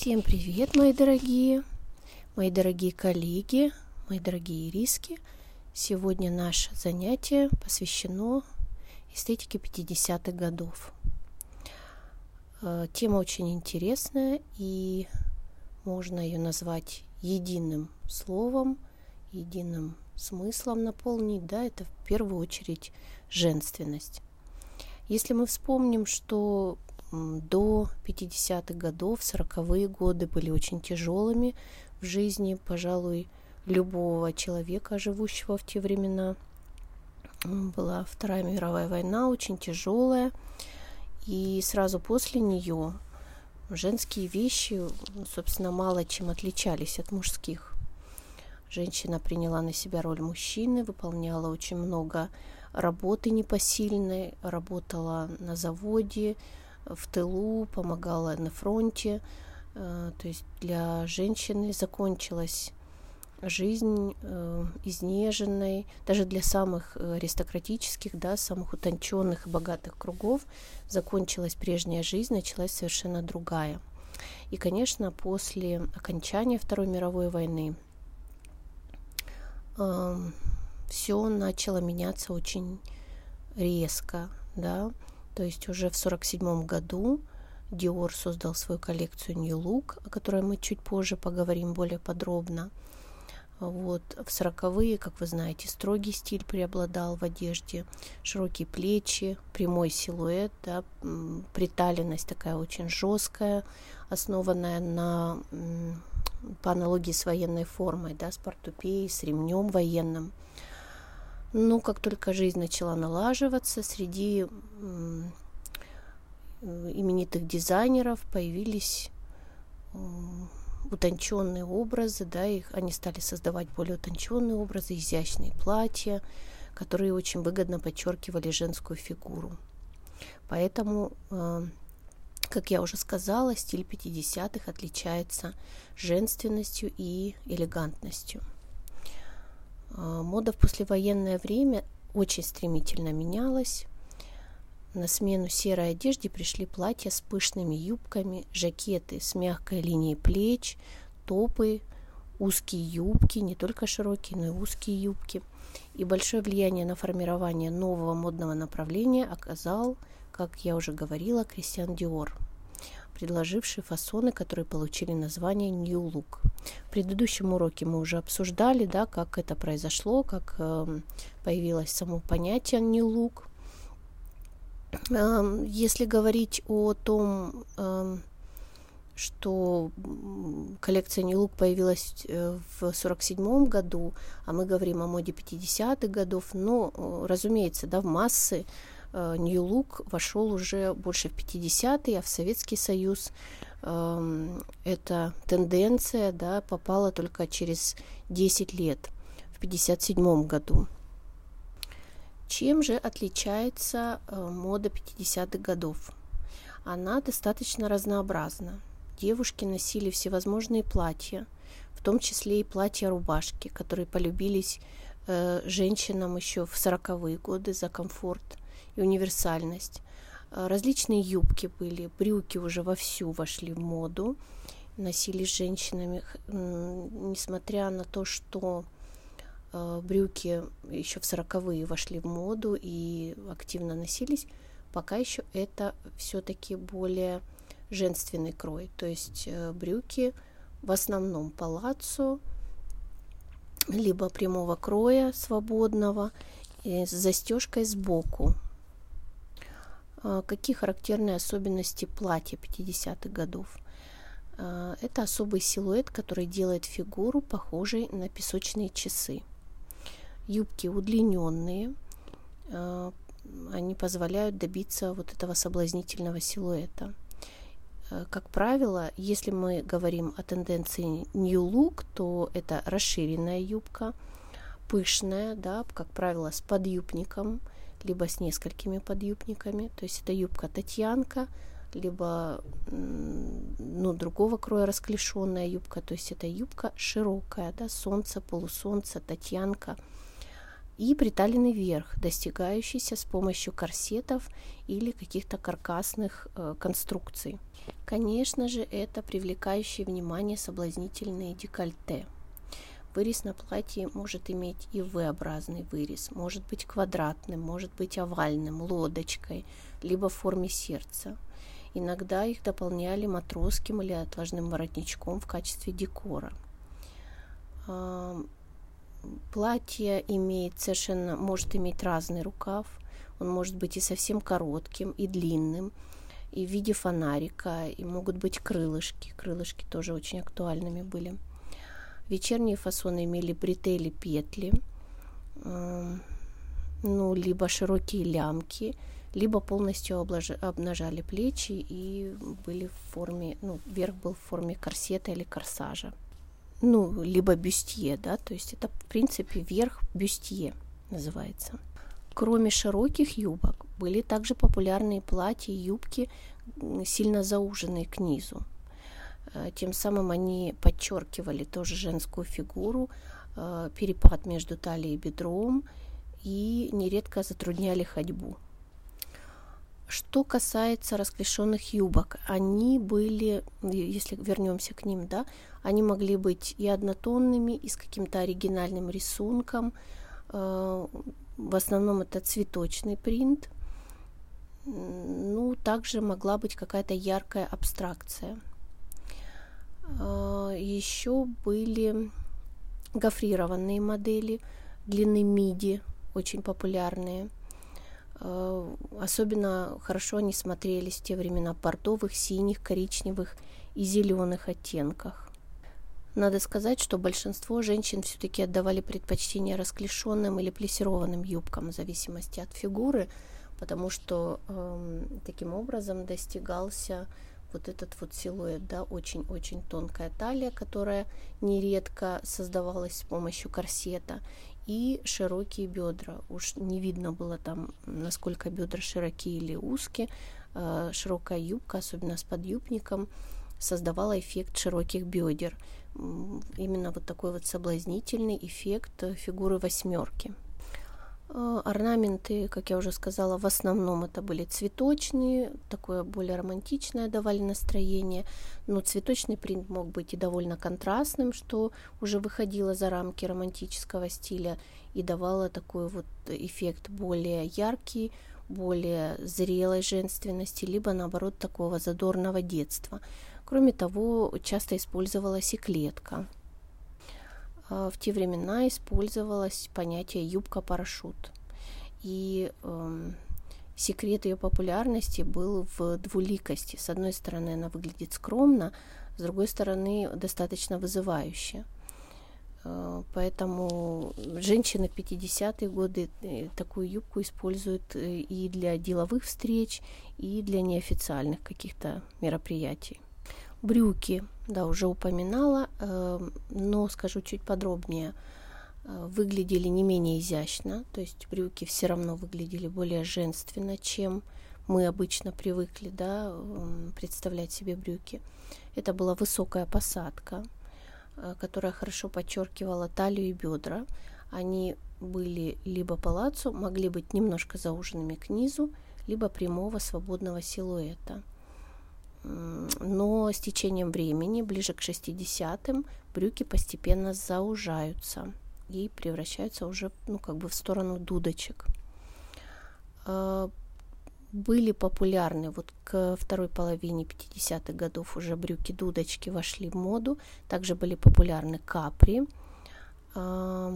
Всем привет, мои дорогие, мои дорогие коллеги, мои дорогие риски. Сегодня наше занятие посвящено эстетике 50-х годов. Э, тема очень интересная, и можно ее назвать единым словом, единым смыслом наполнить. Да, это в первую очередь женственность. Если мы вспомним, что до 50-х годов, 40-е годы были очень тяжелыми в жизни, пожалуй, любого человека, живущего в те времена. Была Вторая мировая война, очень тяжелая. И сразу после нее женские вещи, собственно, мало чем отличались от мужских. Женщина приняла на себя роль мужчины, выполняла очень много работы непосильной, работала на заводе, в тылу, помогала на фронте. Э, то есть для женщины закончилась жизнь э, изнеженной, даже для самых аристократических, да, самых утонченных и богатых кругов закончилась прежняя жизнь, началась совершенно другая. И, конечно, после окончания Второй мировой войны э, все начало меняться очень резко, да, то есть уже в 1947 году Dior создал свою коллекцию New Look, о которой мы чуть позже поговорим более подробно. Вот. В сороковые, как вы знаете, строгий стиль преобладал в одежде, широкие плечи, прямой силуэт, да, приталенность такая очень жесткая, основанная на, по аналогии с военной формой, да, с портупеей, с ремнем военным – ну, как только жизнь начала налаживаться, среди именитых дизайнеров появились утонченные образы, да, их они стали создавать более утонченные образы, изящные платья, которые очень выгодно подчеркивали женскую фигуру. Поэтому, э, как я уже сказала, стиль 50-х отличается женственностью и элегантностью. А, мода в послевоенное время очень стремительно менялась. На смену серой одежде пришли платья с пышными юбками, жакеты с мягкой линией плеч, топы, узкие юбки, не только широкие, но и узкие юбки. И большое влияние на формирование нового модного направления оказал, как я уже говорила, Кристиан Диор – предложивший фасоны, которые получили название New Look. В предыдущем уроке мы уже обсуждали, да, как это произошло, как э, появилось само понятие New Look. Э, если говорить о том, э, что коллекция New Look появилась э, в 1947 году, а мы говорим о моде 50-х годов, но, э, разумеется, да, в массы New э, Look вошел уже больше в 50-е, а в Советский Союз э, эта тенденция да, попала только через 10 лет, в 1957 году. Чем же отличается э, мода 50-х годов? Она достаточно разнообразна. Девушки носили всевозможные платья, в том числе и платья-рубашки, которые полюбились э, женщинам еще в 40-е годы за комфорт – и универсальность. А, различные юбки были, брюки уже вовсю вошли в моду, носились женщинами, несмотря на то, что а, брюки еще в сороковые вошли в моду и активно носились, пока еще это все-таки более женственный крой. То есть э, брюки в основном палаццо, либо прямого кроя свободного, с застежкой сбоку. А, какие характерные особенности платья 50-х годов? А, это особый силуэт, который делает фигуру похожей на песочные часы. Юбки удлиненные, а, они позволяют добиться вот этого соблазнительного силуэта. Как правило, если мы говорим о тенденции New Look, то это расширенная юбка, пышная, да, как правило, с подъюбником – либо с несколькими подъюбниками. То есть это юбка Татьянка, либо ну, другого кроя расклешенная юбка. То есть это юбка широкая, да, солнце, полусолнце, Татьянка. и приталенный верх, достигающийся с помощью корсетов или каких-то каркасных э, конструкций. Конечно же, это привлекающие внимание соблазнительные декольте. Вырез на платье может иметь и V-образный вырез, может быть квадратным, может быть овальным, лодочкой, либо в форме сердца. Иногда их дополняли матросским или отложным воротничком в качестве декора. Платье имеет совершенно, может иметь разный рукав. Он может быть и совсем коротким, и длинным, и в виде фонарика, и могут быть крылышки. Крылышки тоже очень актуальными были. Вечерние фасоны имели бретели, петли, ну, либо широкие лямки, либо полностью обнажали плечи и были в форме, ну, верх был в форме корсета или корсажа ну, либо бюстье, да, то есть это, в принципе, верх бюстье называется. Кроме широких юбок, были также популярные платья и юбки, сильно зауженные к низу. Э, тем самым они подчеркивали тоже женскую фигуру, э, перепад между талией и бедром и нередко затрудняли ходьбу. Что касается расклешенных юбок, они были, если вернемся к ним, да, они могли быть и однотонными, и с каким-то оригинальным рисунком. Э, в основном это цветочный принт. Ну, также могла быть какая-то яркая абстракция. Э, Еще были гофрированные модели длины миди, очень популярные – Э, особенно хорошо они смотрелись в те времена в синих, коричневых и зеленых оттенках. Надо сказать, что большинство женщин все-таки отдавали предпочтение расклешенным или плессированным юбкам в зависимости от фигуры, потому что э, таким образом достигался вот этот вот силуэт, да, очень-очень тонкая талия, которая нередко создавалась с помощью корсета, и широкие бедра. Уж не видно было там, насколько бедра широкие или узкие. Э, широкая юбка, особенно с подъюбником, создавала эффект широких бедер. Именно вот такой вот соблазнительный эффект фигуры восьмерки. Э, орнаменты, как я уже сказала, в основном это были цветочные, такое более романтичное давали настроение, но цветочный принт мог быть и довольно контрастным, что уже выходило за рамки романтического стиля и давало такой вот эффект более яркий, более зрелой женственности, либо наоборот такого задорного детства. Кроме того, часто использовалась и клетка – а, в те времена использовалось понятие юбка-парашют. И э, секрет ее популярности был в двуликости. С одной стороны, она выглядит скромно, с другой стороны, достаточно вызывающе. Э, поэтому женщины в 50-е годы э, такую юбку используют э, и для деловых встреч, и для неофициальных каких-то мероприятий. Брюки, да, уже упоминала, э, но скажу чуть подробнее. Э, выглядели не менее изящно, то есть брюки все равно выглядели более женственно, чем мы обычно привыкли да, представлять себе брюки. Это была высокая посадка, э, которая хорошо подчеркивала талию и бедра. Они были либо палацу, могли быть немножко зауженными к низу, либо прямого свободного силуэта – но с течением времени, ближе к 60-м, брюки постепенно заужаются и превращаются уже ну, как бы в сторону дудочек. А, были популярны вот к второй половине 50-х годов уже брюки-дудочки вошли в моду. Также были популярны капри. А,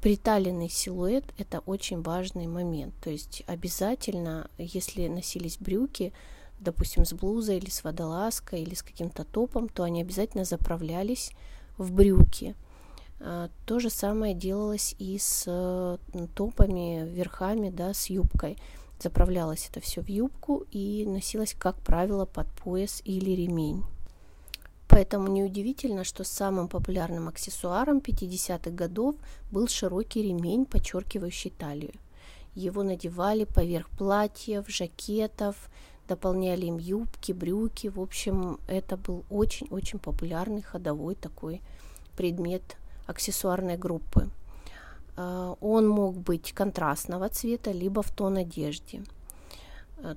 приталенный силуэт – это очень важный момент. То есть обязательно, если носились брюки, допустим, с блузой или с водолазкой или с каким-то топом, то они обязательно заправлялись в брюки. А, то же самое делалось и с э, топами, верхами, да, с юбкой. Заправлялось это все в юбку и носилось, как правило, под пояс или ремень. Поэтому неудивительно, что самым популярным аксессуаром 50-х годов был широкий ремень, подчеркивающий талию. Его надевали поверх платьев, жакетов, дополняли им юбки, брюки. В общем, это был очень-очень популярный ходовой такой предмет аксессуарной группы. Он мог быть контрастного цвета, либо в тон одежды.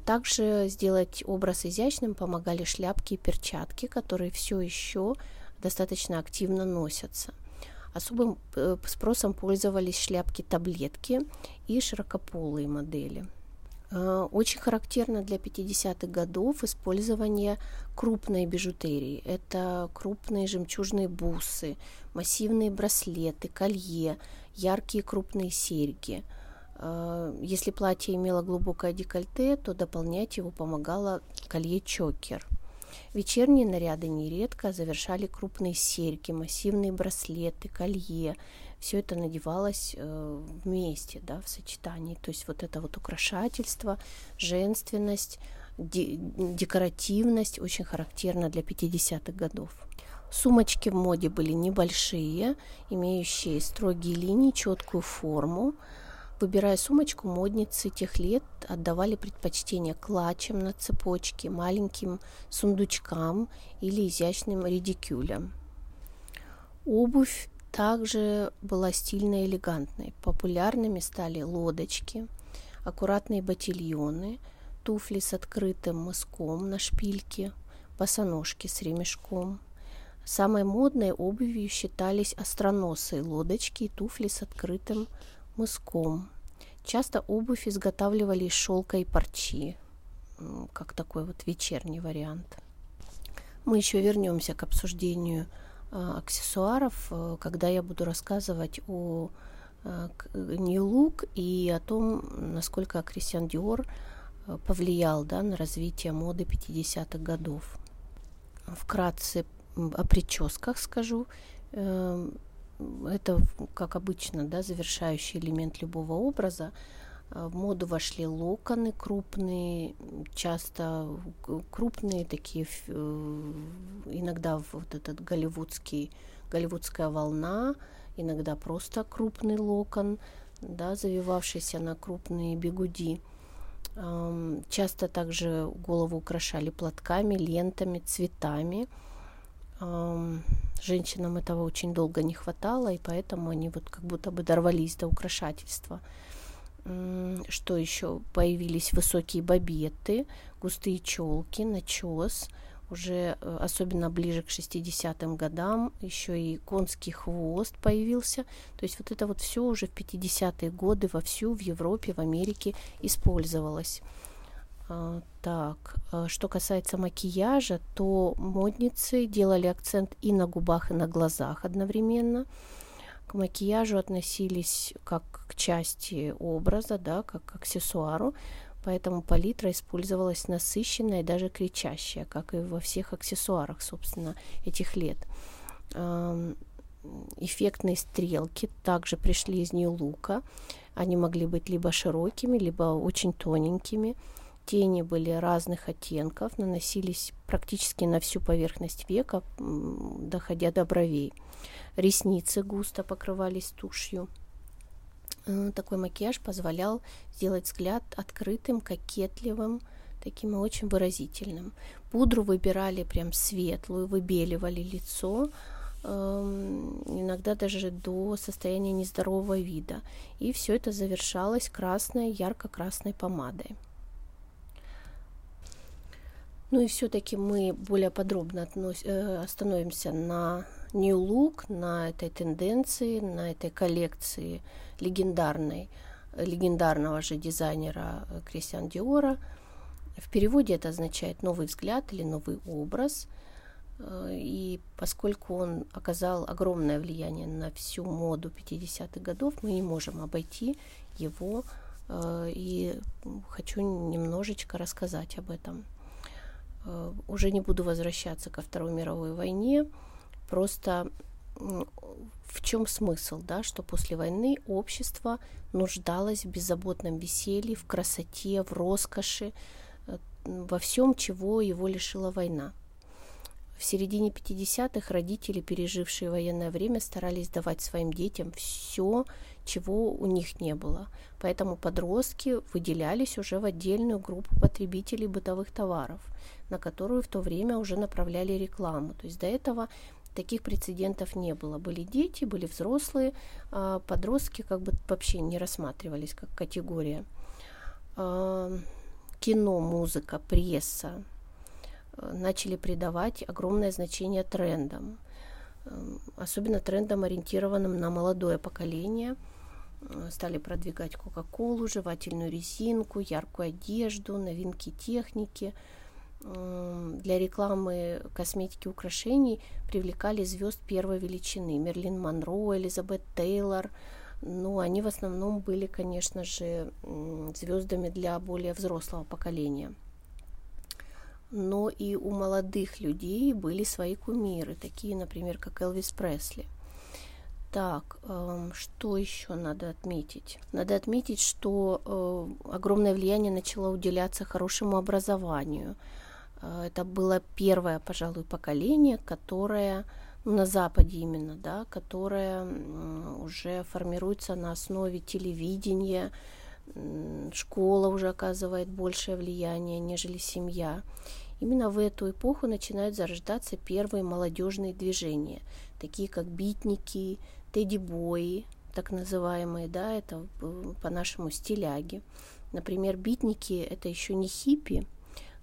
Также сделать образ изящным помогали шляпки и перчатки, которые все еще достаточно активно носятся. Особым э, спросом пользовались шляпки-таблетки и широкополые модели. Э, очень характерно для 50-х годов использование крупной бижутерии. Это крупные жемчужные бусы, массивные браслеты, колье, яркие крупные серьги. Э, если платье имело глубокое декольте, то дополнять его помогало колье-чокер – Вечерние наряды нередко завершали крупные серьги, массивные браслеты, колье. Все это надевалось э, вместе, да, в сочетании. То есть вот это вот украшательство, женственность, де- декоративность очень характерна для 50-х годов. Сумочки в моде были небольшие, имеющие строгие линии, четкую форму. Выбирая сумочку, модницы тех лет отдавали предпочтение клатчам на цепочке, маленьким сундучкам или изящным редикюлям. Обувь также была стильной и элегантной. Популярными стали лодочки, аккуратные ботильоны, туфли с открытым мыском на шпильке, босоножки с ремешком. Самой модной обувью считались остроносые лодочки и туфли с открытым мыском. Часто обувь изготавливали из шелка и парчи, как такой вот вечерний вариант. Мы еще вернемся к обсуждению аксессуаров, э, когда я буду рассказывать о э, New Look и о том, насколько Кристиан Диор э, повлиял да, на развитие моды 50-х годов. Вкратце о прическах скажу. Э, это, как обычно, да, завершающий элемент любого образа. А, в моду вошли локоны крупные, часто крупные такие, э, иногда вот этот голливудский, голливудская волна, иногда просто крупный локон, да, завивавшийся на крупные бегуди. Часто также голову украшали платками, лентами, цветами – женщинам этого очень долго не хватало, и поэтому они вот как будто бы дорвались до украшательства. Что еще? Появились высокие бабеты, густые челки, начес, уже э, особенно ближе к 60-м годам, еще и конский хвост появился. То есть вот это вот все уже в 50-е годы вовсю в Европе, в Америке использовалось. А, так, а, что касается макияжа, то модницы делали акцент и на губах, и на глазах одновременно. К макияжу относились как к части образа, да, как к аксессуару, поэтому палитра использовалась насыщенная и даже кричащая, как и во всех аксессуарах, собственно, этих лет. Эффектные стрелки также пришли из нью-лука. Они могли быть либо широкими, либо очень тоненькими. Тени были разных оттенков, наносились практически на всю поверхность века, доходя до бровей. Ресницы густо покрывались тушью. Э, такой макияж позволял сделать взгляд открытым, кокетливым, таким очень выразительным. Пудру выбирали прям светлую, выбеливали лицо, эм, иногда даже до состояния нездорового вида. И все это завершалось красной, ярко-красной помадой. Ну и все-таки мы более подробно относ... Э, остановимся на New Look, на этой тенденции, на этой коллекции легендарной, легендарного же дизайнера э, Кристиан Диора. В переводе это означает новый взгляд или новый образ. Э, и поскольку он оказал огромное влияние на всю моду 50-х годов, мы не можем обойти его. И хочу немножечко рассказать об этом. Э, уже не буду возвращаться ко Второй мировой войне. Просто в чем смысл, да, что после войны общество нуждалось в беззаботном веселье, в красоте, в роскоши, э, во всем, чего его лишила война. В середине 50-х родители, пережившие военное время, старались давать своим детям все, чего у них не было. Поэтому подростки выделялись уже в отдельную группу потребителей бытовых товаров, на которую в то время уже направляли рекламу. То есть до этого Таких прецедентов не было. Были дети, были взрослые, а подростки как бы вообще не рассматривались как категория. А, кино, музыка, пресса э, начали придавать огромное значение трендам, особенно трендам, ориентированным на молодое поколение. Стали продвигать Кока-Колу, жевательную резинку, яркую одежду, новинки техники – для рекламы косметики украшений привлекали звезд первой величины. Мерлин Монро, Элизабет Тейлор. Ну, они в основном были, конечно же, звездами для более взрослого поколения. Но и у молодых людей были свои кумиры, такие, например, как Элвис Пресли – так, э, что еще надо отметить? Надо отметить, что э, огромное влияние начало уделяться хорошему образованию. Э, это было первое, пожалуй, поколение, которое ну, на Западе именно, да, которое уже формируется на основе телевидения, школа уже оказывает большее влияние, нежели семья. Именно в эту эпоху начинают зарождаться первые молодежные движения, такие как битники, тедди-бои, так называемые, да, это э, по-нашему стиляги. Например, битники – это еще не хиппи,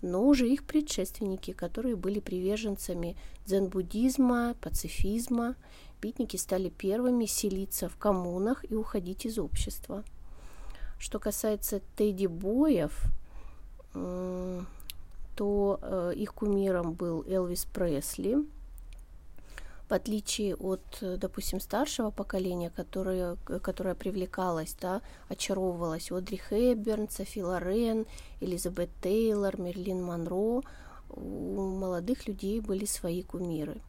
но уже их предшественники, которые были приверженцами дзен-буддизма, пацифизма. Битники стали первыми селиться в коммунах и уходить из общества. Что касается тедди-боев, то э, их кумиром был Элвис Пресли – в отличие от, допустим, старшего поколения, которое, которое привлекалось, да, очаровывалось Одри Хэбберн, Софи Лорен, Элизабет Тейлор, Мерлин Монро, у молодых людей были свои кумиры.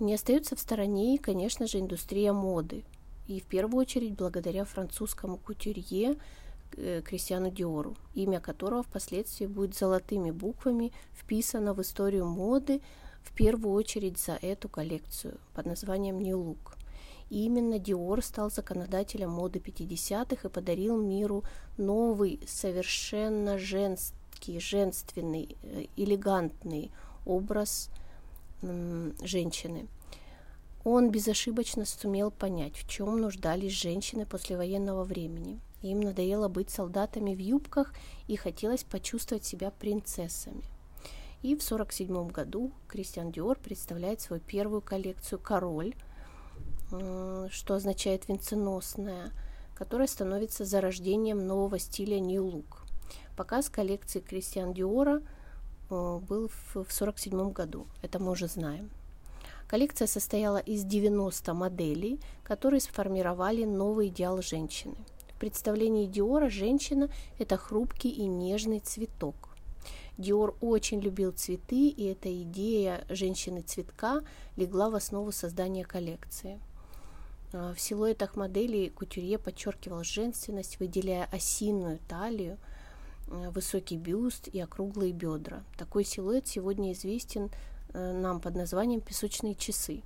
Не остается в стороне, конечно же, индустрия моды. И в первую очередь благодаря французскому кутюрье э, Кристиану Диору, имя которого впоследствии будет золотыми буквами вписано в историю моды в первую очередь за эту коллекцию под названием New Look. И именно Диор стал законодателем моды 50-х и подарил миру новый, совершенно женский, женственный, э, элегантный образ женщины. Он безошибочно сумел понять, в чем нуждались женщины послевоенного времени. Им надоело быть солдатами в юбках и хотелось почувствовать себя принцессами. И в 1947 году Кристиан Диор представляет свою первую коллекцию «Король», э, что означает «венценосная», которая становится зарождением нового стиля Look. Показ коллекции Кристиан Диора э, был в 1947 году, это мы уже знаем. Коллекция состояла из 90 моделей, которые сформировали новый идеал женщины. В представлении Диора женщина – это хрупкий и нежный цветок. Диор очень любил цветы, и эта идея женщины-цветка легла в основу создания коллекции. А, в силуэтах моделей кутюрье подчеркивал женственность, выделяя осинную талию, а, высокий бюст и округлые бедра. Такой силуэт сегодня известен э, нам под названием «песочные часы».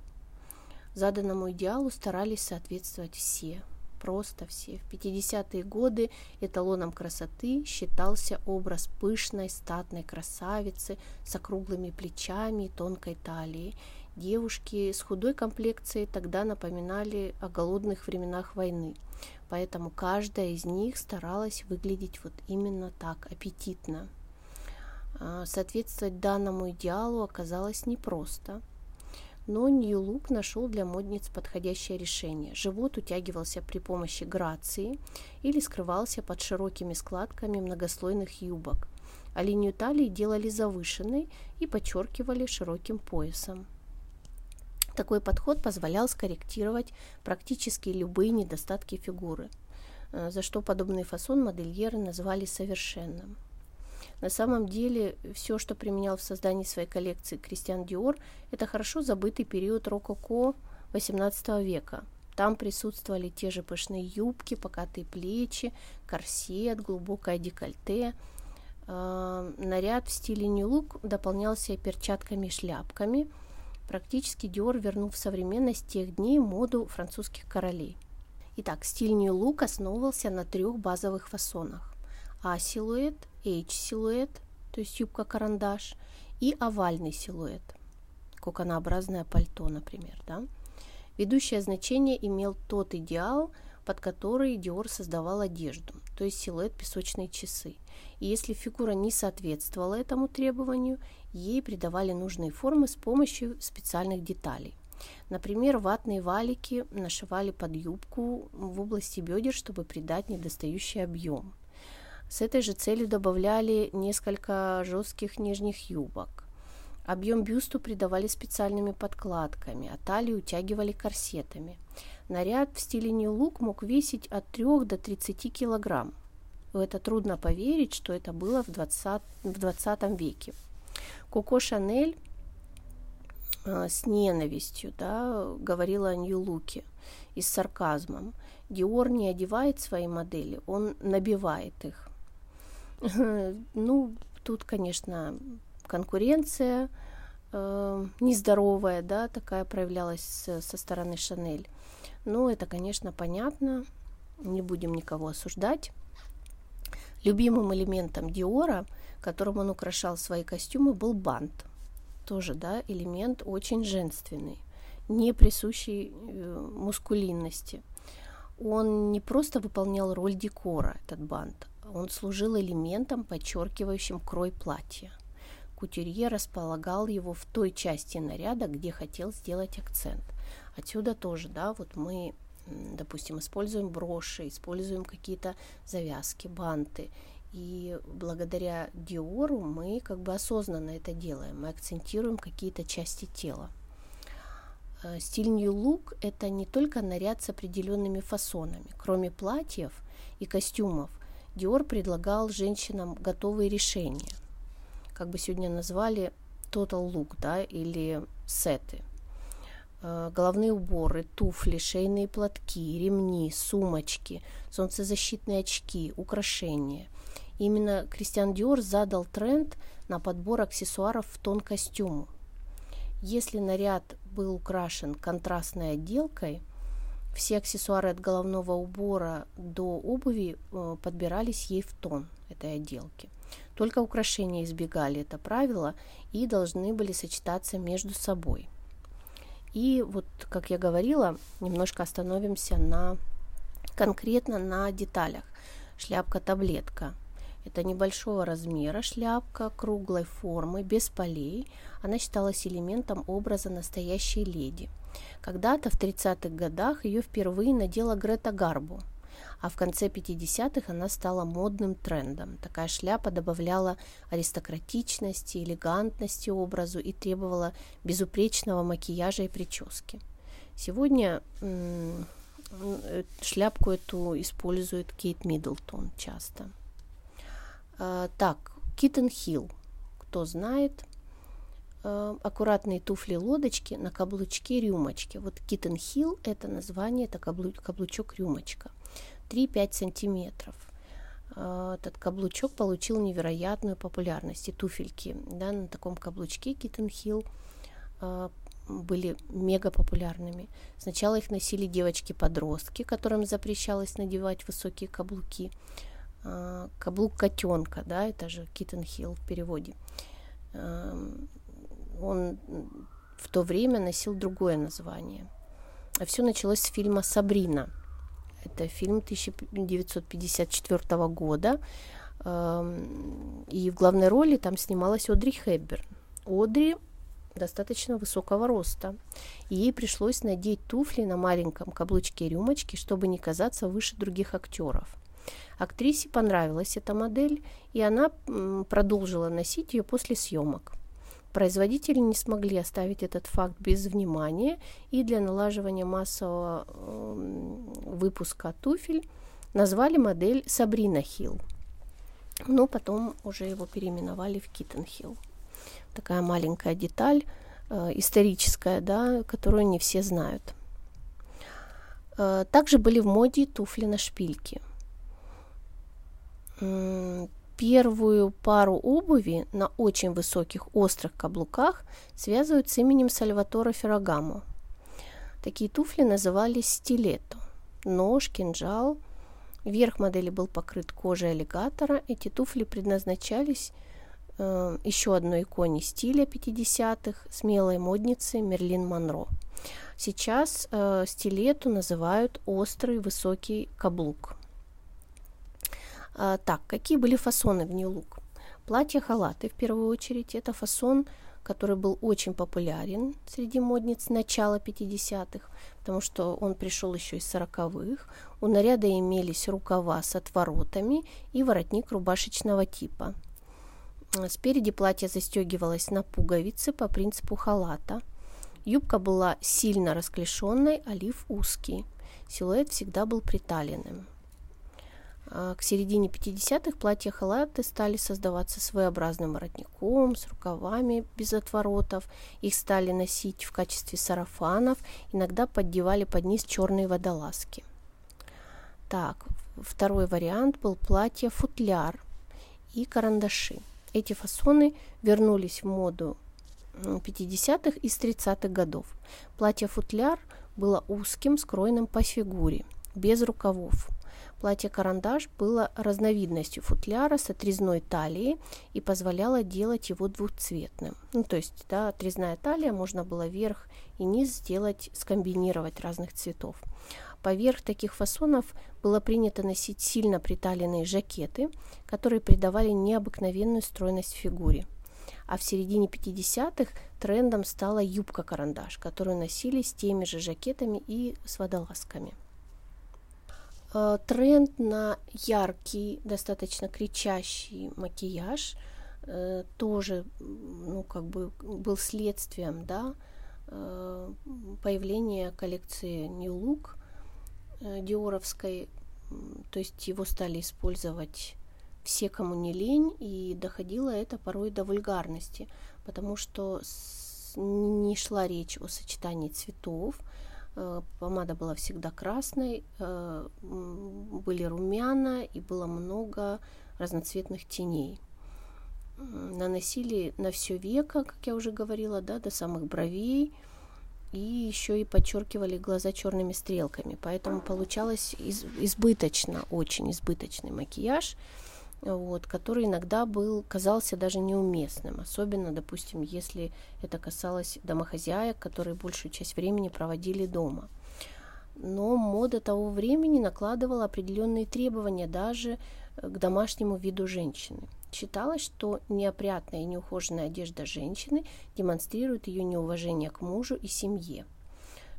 Заданному идеалу старались соответствовать все – просто все. В 50-е годы эталоном красоты считался образ пышной, статной красавицы с округлыми плечами и тонкой талией. Девушки с худой комплекцией тогда напоминали о голодных временах войны, поэтому каждая из них старалась выглядеть вот именно так, аппетитно. А, соответствовать данному идеалу оказалось непросто – но Нью-Лук нашел для модниц подходящее решение. Живот утягивался при помощи грации или скрывался под широкими складками многослойных юбок, а линию талии делали завышенной и подчеркивали широким поясом. Такой подход позволял скорректировать практически любые недостатки фигуры, э, за что подобный фасон модельеры назвали совершенным. На самом деле, все, что применял в создании своей коллекции Кристиан Диор, это хорошо забытый период рококо XVIII века. Там присутствовали те же пышные юбки, покатые плечи, корсет, глубокое декольте. Э, наряд в стиле нью-лук дополнялся перчатками и шляпками. Практически Диор вернул в современность тех дней моду французских королей. Итак, стиль нью-лук основывался на трех базовых фасонах. А-силуэт, H-силуэт, то есть юбка-карандаш, и овальный силуэт. коконообразное пальто, например, да. Ведущее значение имел тот идеал, под который Диор создавал одежду, то есть силуэт песочные часы. И если фигура не соответствовала этому требованию, ей придавали нужные формы с помощью специальных деталей. Например, ватные валики нашивали под юбку в области бедер, чтобы придать недостающий объем. С этой же целью добавляли несколько жестких нижних юбок. Объем бюсту придавали специальными подкладками, а талию утягивали корсетами. Наряд в стиле нью-лук мог весить от 3 до 30 килограмм. Это трудно поверить, что это было в 20, в 20 веке. Коко Шанель э, с ненавистью да, говорила о Нью-Луке и с сарказмом. Диор не одевает свои модели, он набивает их. Ну, тут, конечно, конкуренция э, нездоровая, да, такая проявлялась со, стороны Шанель. Но это, конечно, понятно, не будем никого осуждать. Любимым элементом Диора, которым он украшал свои костюмы, был бант. Тоже, да, элемент очень женственный, не присущий э, мускулинности. Он не просто выполнял роль декора, этот бант, он служил элементом, подчеркивающим крой платья. Кутюрье располагал его в той части наряда, где хотел сделать акцент. Отсюда тоже, да, вот мы, допустим, используем броши, используем какие-то завязки, банты. И благодаря Диору мы как бы осознанно это делаем. Мы акцентируем какие-то части тела. Э, стиль New Look – это не только наряд с определенными фасонами. Кроме платьев и костюмов, Диор предлагал женщинам готовые решения. Как бы сегодня назвали total look, да, или сеты – Э, головные уборы, туфли, шейные платки, ремни, сумочки, солнцезащитные очки, украшения. Именно Кристиан Диор задал тренд на подбор аксессуаров в тон костюму. Если наряд был украшен контрастной отделкой, все аксессуары от головного убора до обуви э, подбирались ей в тон этой отделки. Только украшения избегали это правило и должны были сочетаться между собой. И вот, как я говорила, немножко остановимся на конкретно на деталях. Шляпка-таблетка. Это небольшого размера шляпка круглой формы, без полей. Она считалась элементом образа настоящей леди. Когда-то в 30-х годах ее впервые надела Грета Гарбо – а в конце 50-х она стала модным трендом. Такая шляпа добавляла аристократичности, элегантности образу и требовала безупречного макияжа и прически. Сегодня м- шляпку эту использует Кейт Миддлтон часто. А, так, Киттен Хилл, кто знает, а, аккуратные туфли-лодочки на каблучке рюмочки. Вот Киттен Хилл это название, это каблучок рюмочка – 3-5 сантиметров. А, этот каблучок получил невероятную популярность. И туфельки да, на таком каблучке Kitten Hill а, были мега популярными. Сначала их носили девочки-подростки, которым запрещалось надевать высокие каблуки. Каблук котенка, да, это же Kitten Hill в переводе. Он в то время носил другое название. А все началось с фильма «Сабрина», это фильм 1954 года. Эм, и в главной роли там снималась Одри Хепберн. Одри достаточно высокого роста. И ей пришлось надеть туфли на маленьком каблучке рюмочки, чтобы не казаться выше других актеров. Актрисе понравилась эта модель, и она продолжила носить ее после съемок. Производители не смогли оставить этот факт без внимания, и для налаживания массового э, выпуска туфель назвали модель Сабрина Хилл. Но потом уже его переименовали в Киттен Хилл. Такая маленькая деталь э, историческая, да, которую не все знают. Э, также были в моде туфли на шпильке Первую пару обуви на очень высоких острых каблуках связывают с именем Сальватора Феррагамо. Такие туфли назывались стилетто. Нож, кинжал. Верх модели был покрыт кожей аллигатора. Эти туфли предназначались э, еще одной иконе стиля 50-х, смелой модницы Мерлин Монро. Сейчас э, стилету называют острый высокий каблук. А, так, какие были фасоны в Нью-Лук? Платья-халаты, в первую очередь, это фасон, который был очень популярен среди модниц начала 50-х, потому что он пришел еще из 40-х. У наряда имелись рукава с отворотами и воротник рубашечного типа. Спереди платье застегивалось на пуговицы по принципу халата. Юбка была сильно расклешенной, а лиф узкий. Силуэт всегда был приталенным. А, к середине 50-х платья-халаты стали создаваться своеобразным воротником, с рукавами без отворотов. Их стали носить в качестве сарафанов, иногда поддевали под низ черные водолазки. Так, второй вариант был платье-футляр и карандаши. Эти фасоны вернулись в моду 50-х и 30-х годов. Платье-футляр было узким, скроенным по фигуре, без рукавов. Платье-карандаш было разновидностью футляра с отрезной талией и позволяло делать его двухцветным. Ну, то есть, да, отрезная талия, можно было верх и низ сделать, скомбинировать разных цветов. Поверх таких фасонов было принято носить сильно приталенные жакеты, которые придавали необыкновенную стройность фигуре. А в середине 50-х трендом стала юбка-карандаш, которую носили с теми же жакетами и с водолазками. Э, тренд на яркий, достаточно кричащий макияж э, тоже, ну, как бы был следствием, да, э, появления коллекции New Look диоровской, то есть его стали использовать все, кому не лень, и доходило это порой до вульгарности, потому что не шла речь о сочетании цветов, помада была всегда красной, э, были румяна и было много разноцветных теней. Наносили на все веко, как я уже говорила, да, до самых бровей, и еще и подчеркивали глаза черными стрелками. Поэтому получалось избыточно, очень избыточный макияж вот, который иногда был, казался даже неуместным, особенно, допустим, если это касалось домохозяек, которые большую часть времени проводили дома. Но мода того времени накладывала определенные требования даже э, к домашнему виду женщины. Считалось, что неопрятная и неухоженная одежда женщины демонстрирует ее неуважение к мужу и семье.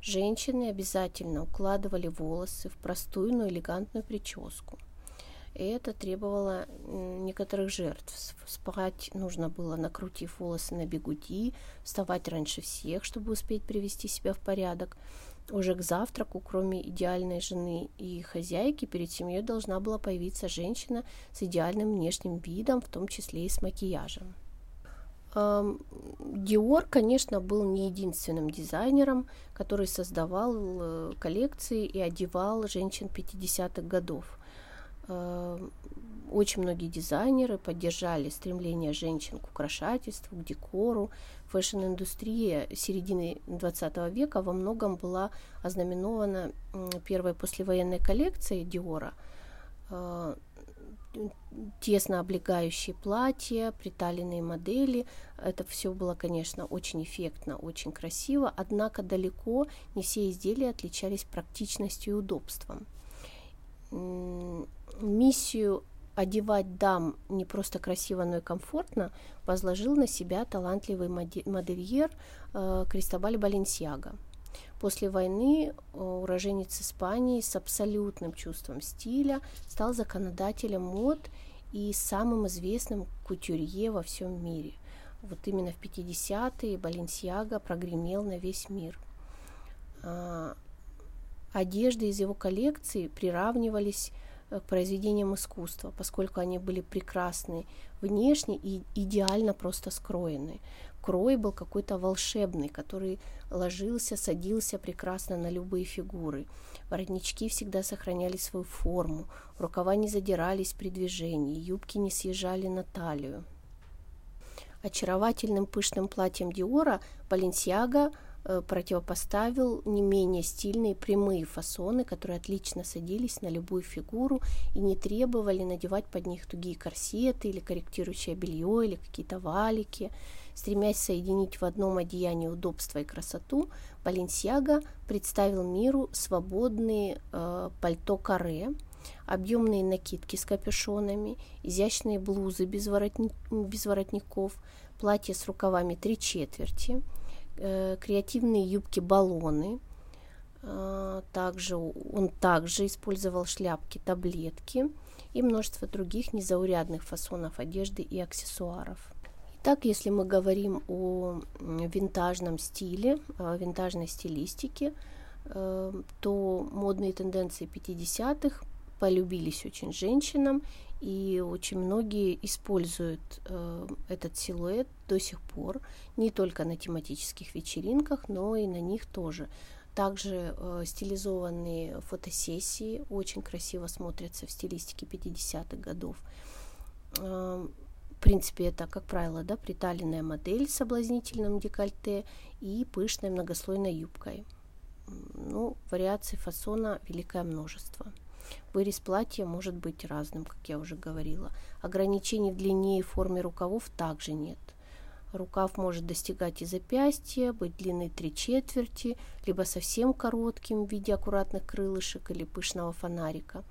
Женщины обязательно укладывали волосы в простую, но элегантную прическу – и это требовало некоторых жертв. Спать нужно было, накрутив волосы на бегуди, вставать раньше всех, чтобы успеть привести себя в порядок. Уже к завтраку, кроме идеальной жены и хозяйки, перед семьей должна была появиться женщина с идеальным внешним видом, в том числе и с макияжем. Диор, конечно, был не единственным дизайнером, который создавал э, коллекции и одевал женщин 50-х годов. Эм, очень многие дизайнеры поддержали стремление женщин к украшательству, к декору. Фэшн-индустрия середины 20 века во многом была ознаменована первой послевоенной коллекцией Диора. Э, тесно облегающие платья, приталенные модели. Это все было, конечно, очень эффектно, очень красиво, однако далеко не все изделия отличались практичностью и удобством миссию одевать дам не просто красиво, но и комфортно возложил на себя талантливый модельер э, Кристобаль Баленсиаго. После войны э, уроженец Испании с абсолютным чувством стиля стал законодателем мод и самым известным кутюрье во всем мире. Вот именно в 50-е Баленсиаго прогремел на весь мир. А, одежды из его коллекции приравнивались Э, к произведениям искусства, поскольку они были прекрасны внешне и идеально просто скроены. Крой был какой-то волшебный, который ложился, садился прекрасно на любые фигуры. Воротнички всегда сохраняли свою форму, рукава не задирались при движении, юбки не съезжали на талию. Очаровательным пышным платьем Диора Баленсиага э, противопоставил не менее стильные прямые фасоны, которые отлично садились на любую фигуру и не требовали надевать под них тугие корсеты или корректирующее белье или какие-то валики. Стремясь соединить в одном одеянии удобство и красоту, Баленсиага представил миру свободные э, пальто каре, объемные накидки с капюшонами, изящные блузы без, воротни... без воротников, платья с рукавами три четверти, э, креативные юбки-баллоны. Э, также он также использовал шляпки, таблетки и множество других незаурядных фасонов одежды и аксессуаров. Так, если мы говорим о винтажном стиле, о винтажной стилистике, э, то модные тенденции 50-х полюбились очень женщинам, и очень многие используют э, этот силуэт до сих пор, не только на тематических вечеринках, но и на них тоже. Также э, стилизованные фотосессии очень красиво смотрятся в стилистике 50-х годов. Э, принципе, это, как правило, да, приталенная модель с соблазнительным декольте и пышной многослойной юбкой. Ну, вариаций фасона великое множество. Вырез платья может быть разным, как я уже говорила. Ограничений в длине и форме рукавов также нет. Рукав может достигать и запястья, быть длиной три четверти, либо совсем коротким в виде аккуратных крылышек или пышного фонарика.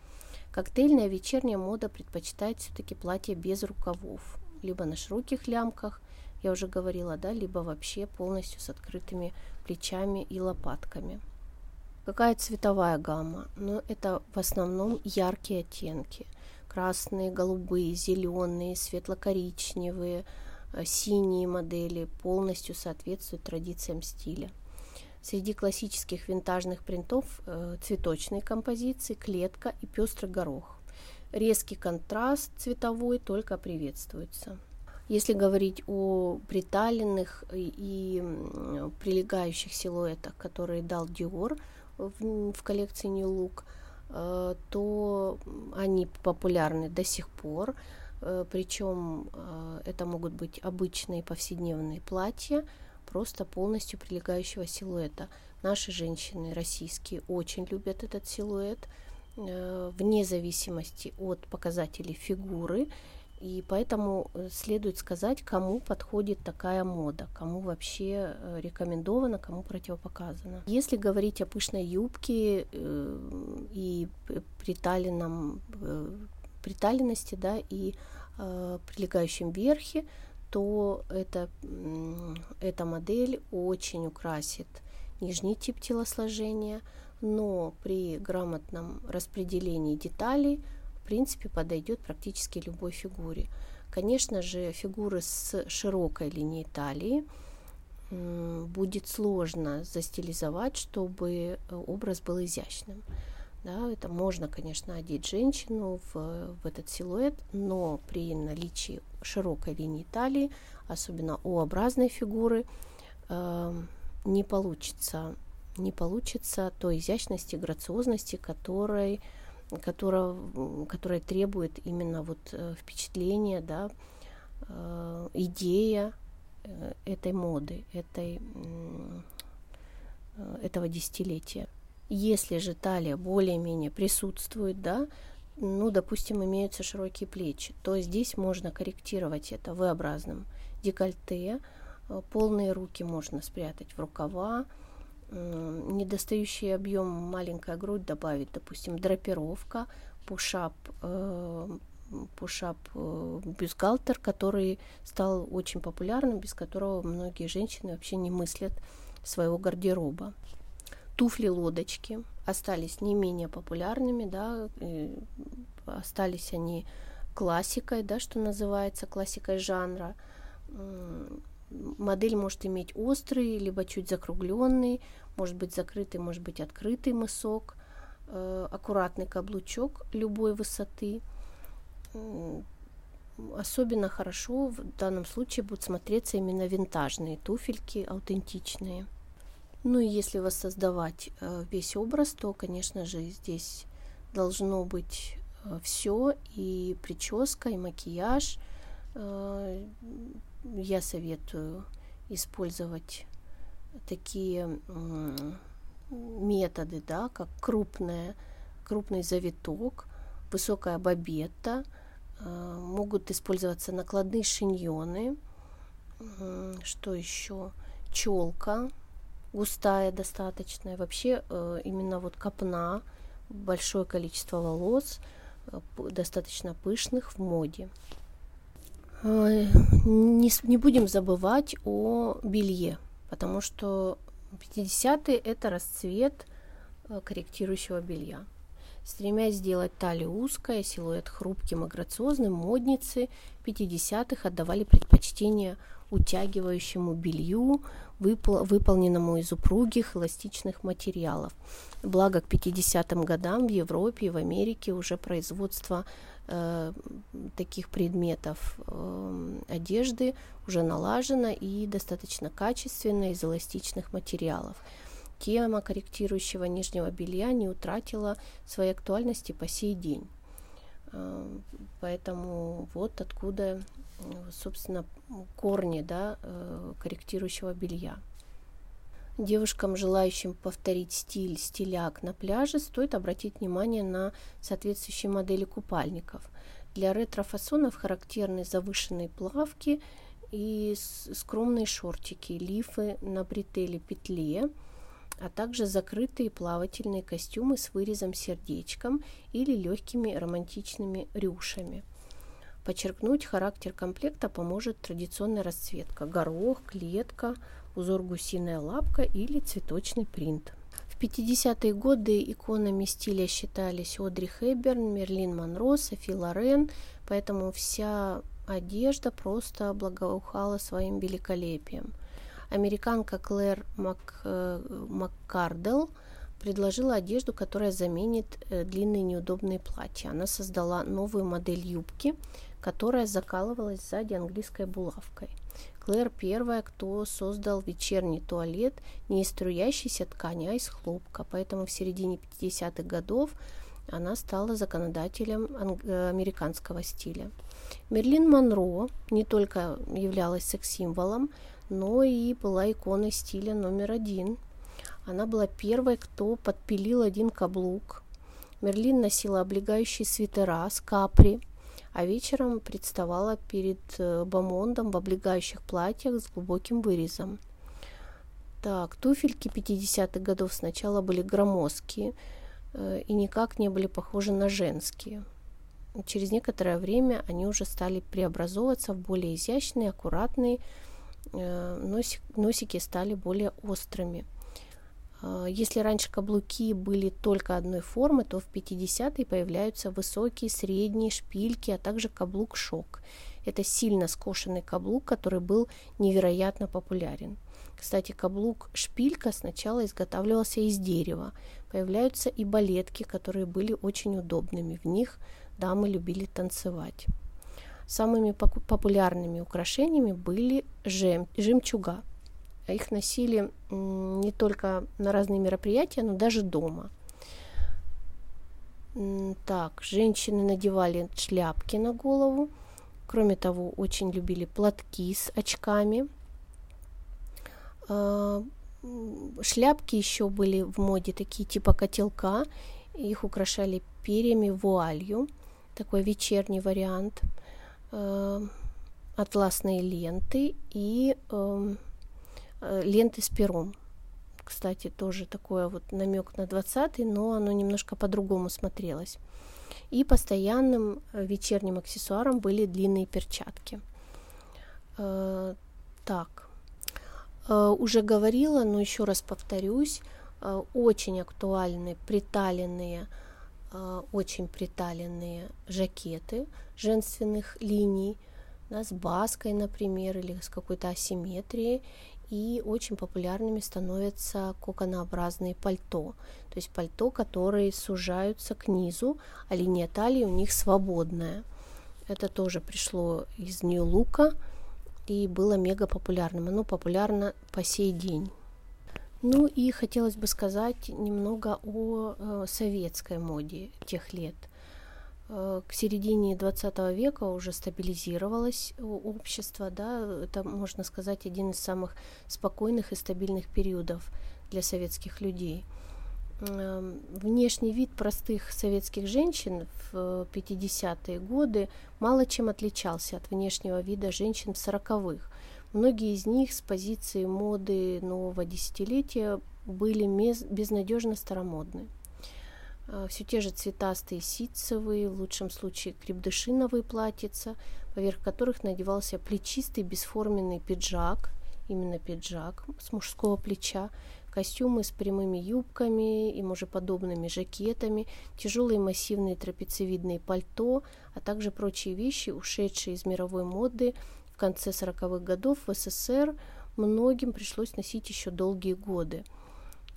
Коктейльная вечерняя мода предпочитает все-таки платье без рукавов либо на широких лямках, я уже говорила, да, либо вообще полностью с открытыми плечами и лопатками. Какая цветовая гамма? Ну, это в основном яркие оттенки. Красные, голубые, зеленые, светло-коричневые, э, синие модели полностью соответствуют традициям стиля. Среди классических винтажных принтов э, цветочные композиции, клетка и пестрый горох. Резкий контраст цветовой только приветствуется. Если говорить о приталенных и прилегающих силуэтах, которые дал Диор в, в коллекции New Look, э, то они популярны до сих пор. Э, Причем э, это могут быть обычные повседневные платья, просто полностью прилегающего силуэта. Наши женщины российские очень любят этот силуэт. Вне зависимости от показателей фигуры. И поэтому э, следует сказать, кому подходит такая мода, кому вообще э, рекомендовано, кому противопоказано. Если говорить о пышной юбке и приталенном, приталенности да, и прилегающем верхе, то это, эта модель очень украсит нижний тип телосложения – но при грамотном распределении деталей, в принципе, подойдет практически любой фигуре. Конечно же, фигуры с широкой линией талии будет сложно застилизовать, чтобы э, образ был изящным. Да, это можно, конечно, одеть женщину в, в этот силуэт, но при наличии широкой линии талии, особенно У-образной фигуры, э, не получится не получится той изящности, грациозности, которой, которая, которая требует именно вот э, впечатления, да, э, идея э, этой моды, этой, этого десятилетия. Если же талия более-менее присутствует, да, ну, допустим, имеются широкие плечи, то здесь можно корректировать это V-образным декольте, полные руки можно спрятать в рукава, недостающий объем маленькая грудь добавить, допустим, драпировка, пушап, э, пушап э, бюстгальтер, который стал очень популярным, без которого многие женщины вообще не мыслят своего гардероба. Туфли-лодочки остались не менее популярными, да, остались они классикой, да, что называется, классикой жанра модель может иметь острый, либо чуть закругленный, может быть закрытый, может быть открытый мысок, э, аккуратный каблучок любой высоты. Особенно хорошо в данном случае будут смотреться именно винтажные туфельки, аутентичные. Ну и если воссоздавать э, весь образ, то, конечно же, здесь должно быть э, все, и прическа, и макияж, я советую использовать такие методы, да, как крупная, крупный завиток, высокая бабетта, э, могут использоваться накладные шиньоны, что еще, челка густая достаточная, вообще э, именно вот копна, большое количество волос, э, достаточно пышных в моде. Не, не будем забывать о белье, потому что 50-е это расцвет э, корректирующего белья. Стремясь сделать талию узкой, силуэт хрупким и грациозным, модницы 50-х отдавали предпочтение утягивающему белью, выпол- выполненному из упругих эластичных материалов. Благо к 50-м годам в Европе и в Америке уже производство э, таких предметов э, одежды уже налажено и достаточно качественно из эластичных материалов. Тема корректирующего нижнего белья не утратила своей актуальности по сей день. Э, поэтому вот откуда, собственно, корни да, э, корректирующего белья. Девушкам, желающим повторить стиль стиляк на пляже, стоит обратить внимание на соответствующие модели купальников. Для ретро-фасонов характерны завышенные плавки и скромные шортики, лифы на бретеле петле, а также закрытые плавательные костюмы с вырезом сердечком или легкими романтичными рюшами. Подчеркнуть характер комплекта поможет традиционная расцветка – горох, клетка, узор гусиная лапка или цветочный принт. В 50-е годы иконами стиля считались Одри Хэбберн, Мерлин Монро, Софи Лорен, поэтому вся одежда просто благоухала своим великолепием. Американка Клэр Мак, э, Маккардел предложила одежду, которая заменит э, длинные неудобные платья. Она создала новую модель юбки, которая закалывалась сзади английской булавкой. Клэр первая, кто создал вечерний туалет не из струящейся ткани, а из хлопка. Поэтому в середине 50-х годов она стала законодателем э, американского стиля. Мерлин Монро не только являлась секс-символом, но и была иконой стиля номер один. Она была первой, кто подпилил один каблук. Мерлин носила облегающие свитера с капри – а вечером представала перед э, Бамондом в облегающих платьях с глубоким вырезом. Так, туфельки 50-х годов сначала были громоздкие э, и никак не были похожи на женские. Через некоторое время они уже стали преобразовываться в более изящные, аккуратные, э, носик, носики стали более острыми. А, если раньше каблуки были только одной формы, то в 50-е появляются высокие, средние шпильки, а также каблук-шок. Это сильно скошенный каблук, который был невероятно популярен. Кстати, каблук-шпилька сначала изготавливался из дерева. Появляются и балетки, которые были очень удобными. В них дамы любили танцевать. Самыми популярными украшениями были жем, жемчуга – их носили не только на разные мероприятия, но даже дома. Так, женщины надевали шляпки на голову. Кроме того, очень любили платки с очками. А, шляпки еще были в моде такие типа котелка. Их украшали перьями вуалью. Такой вечерний вариант. А, атласные ленты и эм, ленты с пером. Кстати, тоже такое вот намек на 20 но оно немножко по-другому смотрелось. И постоянным э, вечерним аксессуаром были длинные перчатки. Э, так, уже говорила, но еще раз повторюсь, очень актуальны приталенные, очень приталенные жакеты женственных линий, да, с баской, например, или с какой-то асимметрией и очень популярными становятся коконообразные пальто, то есть пальто, которые сужаются к низу, а линия талии у них свободная. Это тоже пришло из Нью-Лука и было мега популярным. Оно популярно по сей день. Ну и хотелось бы сказать немного о э, советской моде тех лет. Э, к середине 20 века уже стабилизировалось общество, да, это, можно сказать, один из самых спокойных и стабильных периодов для советских людей. Эм, внешний вид простых советских женщин в 50-е годы мало чем отличался от внешнего вида женщин в 40-х. Многие из них с позиции моды нового десятилетия были безнадежно старомодны. А, Все те же цветастые ситцевые, в лучшем случае крепдышиновые платьица, поверх которых надевался плечистый бесформенный пиджак, именно пиджак с мужского плеча, костюмы с прямыми юбками и мужеподобными жакетами, тяжелые массивные трапециевидные пальто, а также прочие вещи, ушедшие из мировой моды в конце 40-х годов в СССР, многим пришлось носить еще долгие годы –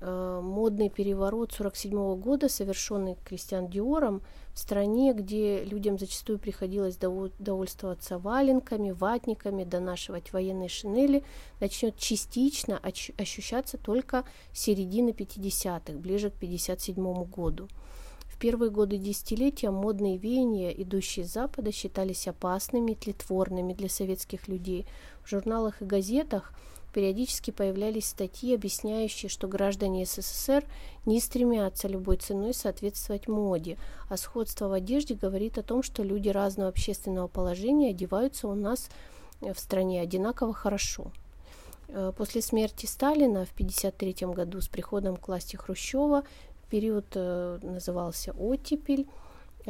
модный переворот 1947 года, совершенный Кристиан Диором, в стране, где людям зачастую приходилось довольствоваться валенками, ватниками, донашивать военные шинели, начнет частично ощущаться только середины 50-х, ближе к 1957 году. В первые годы десятилетия модные веяния, идущие с Запада, считались опасными тлетворными для советских людей. В журналах и газетах – периодически появлялись статьи, объясняющие, что граждане СССР не стремятся любой ценой соответствовать моде, а сходство в одежде говорит о том, что люди разного общественного положения одеваются у нас э, в стране одинаково хорошо. Э, после смерти Сталина в 1953 году с приходом к власти Хрущева период э, назывался «Оттепель»,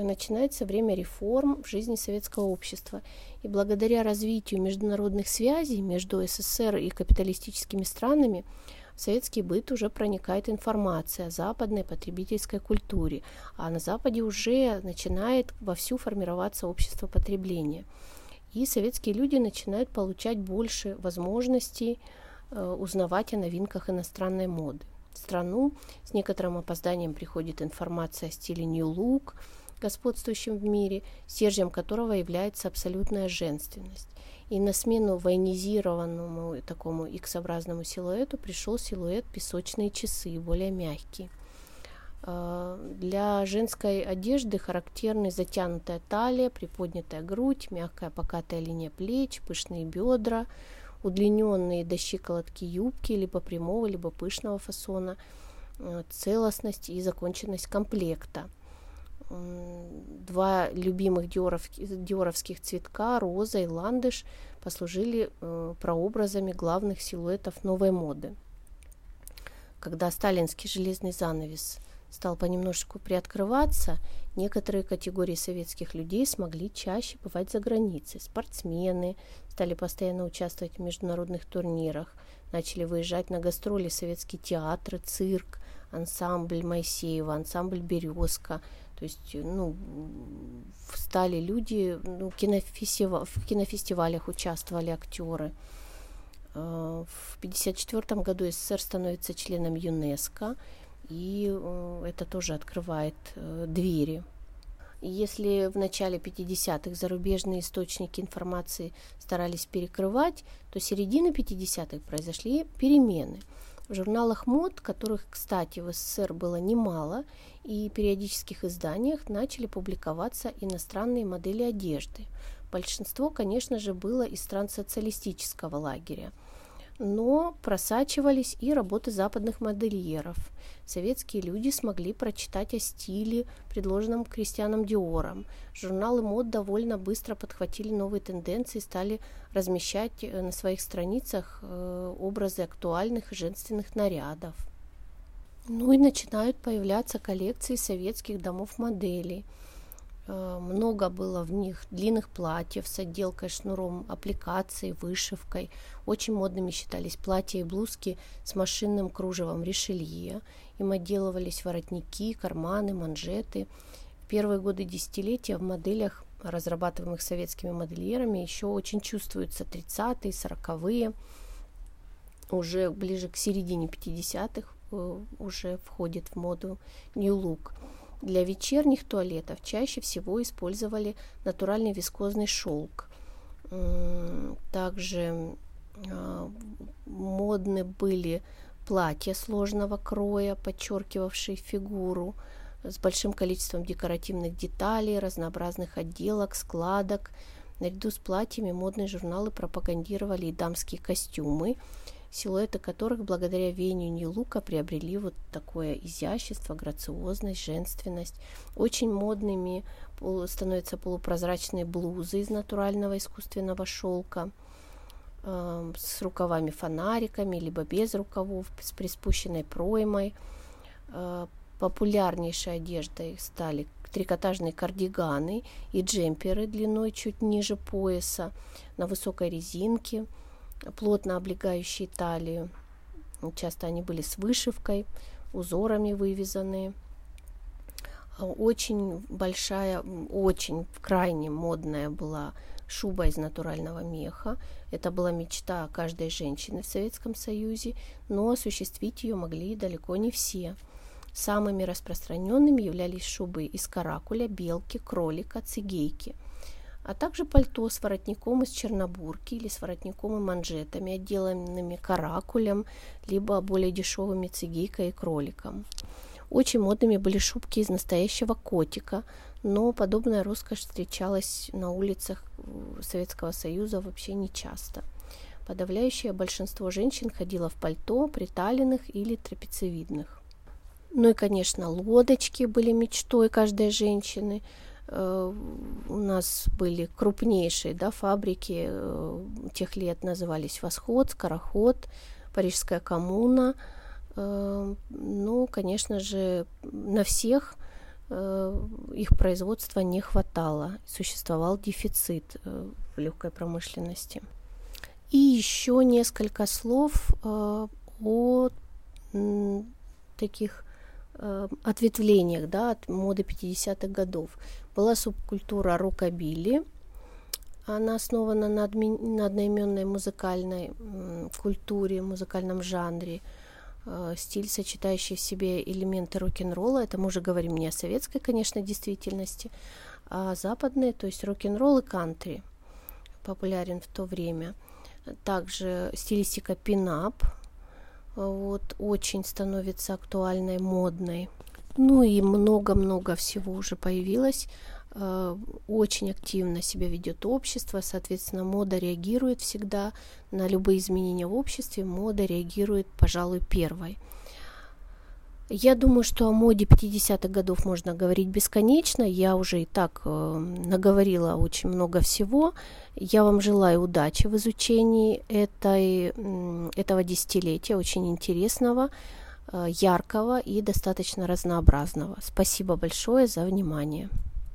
начинается время реформ в жизни советского общества. И благодаря развитию международных связей между СССР и капиталистическими странами в советский быт уже проникает информация о западной потребительской культуре, а на Западе уже начинает вовсю формироваться общество потребления. И советские люди начинают получать больше возможностей э, узнавать о новинках иностранной моды. В страну с некоторым опозданием приходит информация о стиле New Look – господствующим в мире, стержнем которого является абсолютная женственность. И на смену военизированному такому X-образному силуэту пришел силуэт песочные часы, более мягкий. А, для женской одежды характерны затянутая талия, приподнятая грудь, мягкая покатая линия плеч, пышные бедра, удлиненные до щиколотки юбки либо прямого, либо пышного фасона, а, целостность и законченность комплекта – два любимых диоров, диоровских цветка, роза и ландыш, послужили э, прообразами главных силуэтов новой моды. Когда сталинский железный занавес стал понемножку приоткрываться, некоторые категории советских людей смогли чаще бывать за границей. Спортсмены стали постоянно участвовать в международных турнирах, начали выезжать на гастроли советские театры, цирк, ансамбль Моисеева, ансамбль «Березка», то есть, ну, стали люди, ну, кинофестиваль, в кинофестивалях участвовали актеры. Э, в 1954 году СССР становится членом ЮНЕСКО, и э, это тоже открывает э, двери. если в начале 50-х зарубежные источники информации старались перекрывать, то середины 50-х произошли перемены – в журналах мод, которых, кстати, в СССР было немало, и периодических изданиях начали публиковаться иностранные модели одежды. Большинство, конечно же, было из стран социалистического лагеря – но просачивались и работы западных модельеров. Советские люди смогли прочитать о стиле, предложенном Кристианом Диором. Журналы мод довольно быстро подхватили новые тенденции и стали размещать э, на своих страницах э, образы актуальных женственных нарядов. Ну и начинают появляться коллекции советских домов моделей – много было в них длинных платьев с отделкой шнуром, аппликацией, вышивкой. Очень модными считались платья и блузки с машинным кружевом решелье. Им отделывались воротники, карманы, манжеты. В первые годы десятилетия в моделях, разрабатываемых советскими модельерами, еще очень чувствуются 30-е, 40-е. Уже ближе к середине 50-х э, уже входит в моду New Look – для вечерних туалетов чаще всего использовали натуральный вискозный шелк. Также а, модны были платья сложного кроя, подчеркивавшие фигуру с большим количеством декоративных деталей, разнообразных отделок, складок. Наряду с платьями модные журналы пропагандировали и дамские костюмы, силуэты которых благодаря веянию Нилука приобрели вот такое изящество, грациозность, женственность. Очень модными становятся полупрозрачные блузы из натурального искусственного шелка э, с рукавами-фонариками, либо без рукавов, с приспущенной проймой. Э, популярнейшей одеждой стали трикотажные кардиганы и джемперы длиной чуть ниже пояса на высокой резинке, плотно облегающие талию. Часто они были с вышивкой, узорами вывязанные. Очень большая, очень крайне модная была шуба из натурального меха. Это была мечта каждой женщины в Советском Союзе, но осуществить ее могли далеко не все. Самыми распространенными являлись шубы из каракуля, белки, кролика, цигейки, а также пальто с воротником из чернобурки или с воротником и манжетами, отделанными каракулем, либо более дешевыми цигейкой и кроликом. Очень модными были шубки из настоящего котика, но подобная роскошь встречалась на улицах э, Советского Союза вообще не часто. Подавляющее большинство женщин ходило в пальто, приталенных или трапециевидных. Ну и, конечно, лодочки были мечтой каждой женщины. Э, у нас были крупнейшие да, фабрики э, тех лет, назывались «Восход», «Скороход», «Парижская коммуна». Э, ну, конечно же, на всех их производства не хватало. Существовал дефицит в легкой промышленности. И еще несколько слов о таких ответвлениях да, от моды 50-х годов. Была субкультура рокобили, она основана на, адми... на одноименной музыкальной культуре, музыкальном жанре, э, стиль, сочетающий в себе элементы рок-н-ролла. Это мы уже говорим не о советской, конечно, действительности, а западной, то есть рок-н-ролл и кантри популярен в то время. Также стилистика пинап, вот, очень становится актуальной, модной. Ну и много-много всего уже появилось. Э, очень активно себя ведет общество, соответственно, мода реагирует всегда на любые изменения в обществе, мода реагирует, пожалуй, первой. Я думаю, что о моде 50-х годов можно говорить бесконечно. Я уже и так э, наговорила очень много всего. Я вам желаю удачи в изучении этой, этого десятилетия, очень интересного, яркого и достаточно разнообразного. Спасибо большое за внимание.